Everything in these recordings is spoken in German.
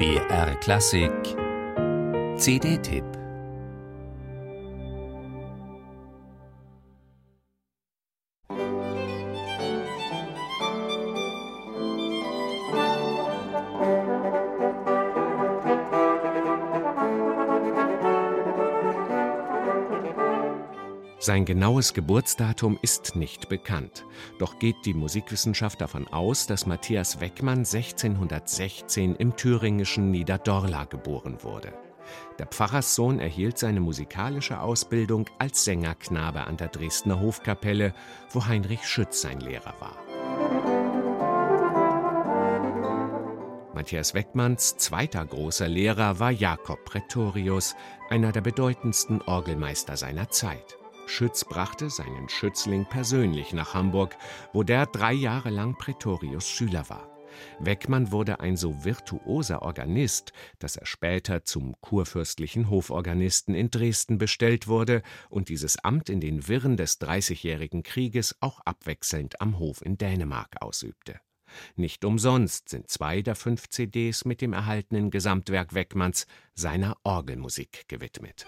BR Klassik. CD-Tipp Sein genaues Geburtsdatum ist nicht bekannt. Doch geht die Musikwissenschaft davon aus, dass Matthias Weckmann 1616 im thüringischen Niederdorla geboren wurde. Der Pfarrerssohn erhielt seine musikalische Ausbildung als Sängerknabe an der Dresdner Hofkapelle, wo Heinrich Schütz sein Lehrer war. Matthias Weckmanns zweiter großer Lehrer war Jakob Pretorius, einer der bedeutendsten Orgelmeister seiner Zeit. Schütz brachte seinen Schützling persönlich nach Hamburg, wo der drei Jahre lang Pretorius Schüler war. Weckmann wurde ein so virtuoser Organist, dass er später zum kurfürstlichen Hoforganisten in Dresden bestellt wurde und dieses Amt in den Wirren des Dreißigjährigen Krieges auch abwechselnd am Hof in Dänemark ausübte. Nicht umsonst sind zwei der fünf CDs mit dem erhaltenen Gesamtwerk Weckmanns seiner Orgelmusik gewidmet.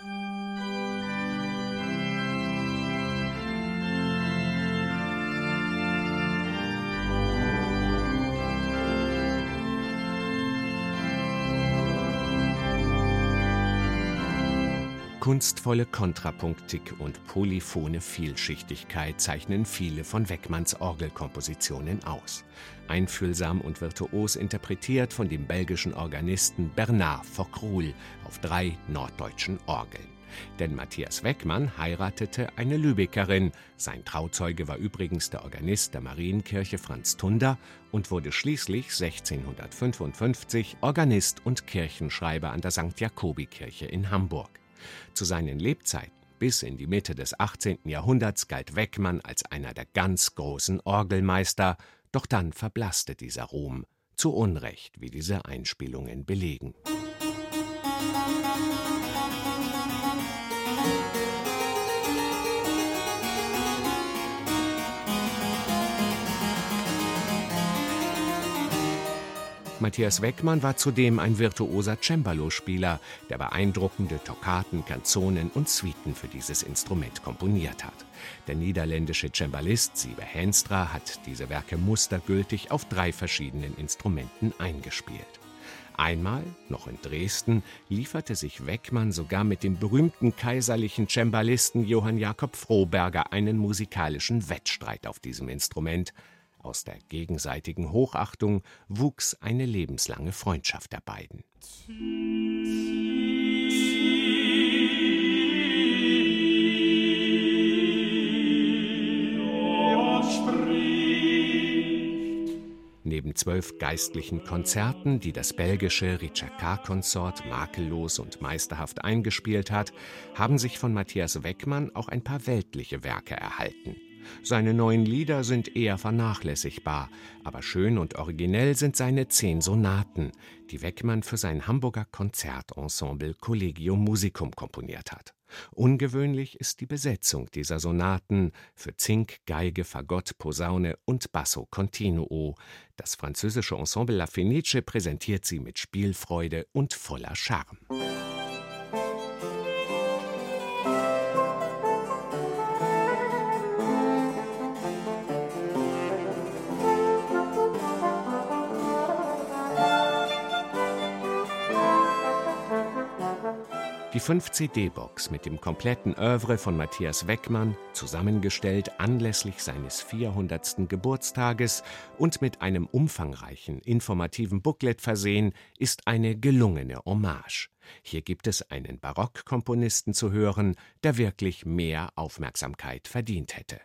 Kunstvolle Kontrapunktik und polyphone Vielschichtigkeit zeichnen viele von Weckmanns Orgelkompositionen aus. Einfühlsam und virtuos interpretiert von dem belgischen Organisten Bernard Fockrul auf drei norddeutschen Orgeln. Denn Matthias Weckmann heiratete eine Lübeckerin. Sein Trauzeuge war übrigens der Organist der Marienkirche Franz Tunder und wurde schließlich 1655 Organist und Kirchenschreiber an der St. Jakobikirche in Hamburg. Zu seinen Lebzeiten bis in die Mitte des 18. Jahrhunderts galt Weckmann als einer der ganz großen Orgelmeister, doch dann verblasste dieser Ruhm, zu Unrecht, wie diese Einspielungen belegen. Matthias Weckmann war zudem ein virtuoser Cembalo-Spieler, der beeindruckende Toccaten, Kanzonen und Suiten für dieses Instrument komponiert hat. Der niederländische Cembalist Siebe Henstra hat diese Werke mustergültig auf drei verschiedenen Instrumenten eingespielt. Einmal, noch in Dresden, lieferte sich Weckmann sogar mit dem berühmten kaiserlichen Cembalisten Johann Jakob Froberger einen musikalischen Wettstreit auf diesem Instrument, aus der gegenseitigen Hochachtung wuchs eine lebenslange Freundschaft der beiden. Neben zwölf geistlichen Konzerten, die das belgische Ricercar-Konsort makellos und meisterhaft eingespielt hat, haben sich von Matthias Weckmann auch ein paar weltliche Werke erhalten. Seine neuen Lieder sind eher vernachlässigbar, aber schön und originell sind seine zehn Sonaten, die Weckmann für sein Hamburger Konzertensemble Collegium Musicum komponiert hat. Ungewöhnlich ist die Besetzung dieser Sonaten für Zink, Geige, Fagott, Posaune und Basso continuo. Das französische Ensemble La Fenice präsentiert sie mit Spielfreude und voller Charme. Die 5-CD-Box mit dem kompletten Övre von Matthias Weckmann, zusammengestellt anlässlich seines 400. Geburtstages und mit einem umfangreichen, informativen Booklet versehen, ist eine gelungene Hommage. Hier gibt es einen Barockkomponisten zu hören, der wirklich mehr Aufmerksamkeit verdient hätte.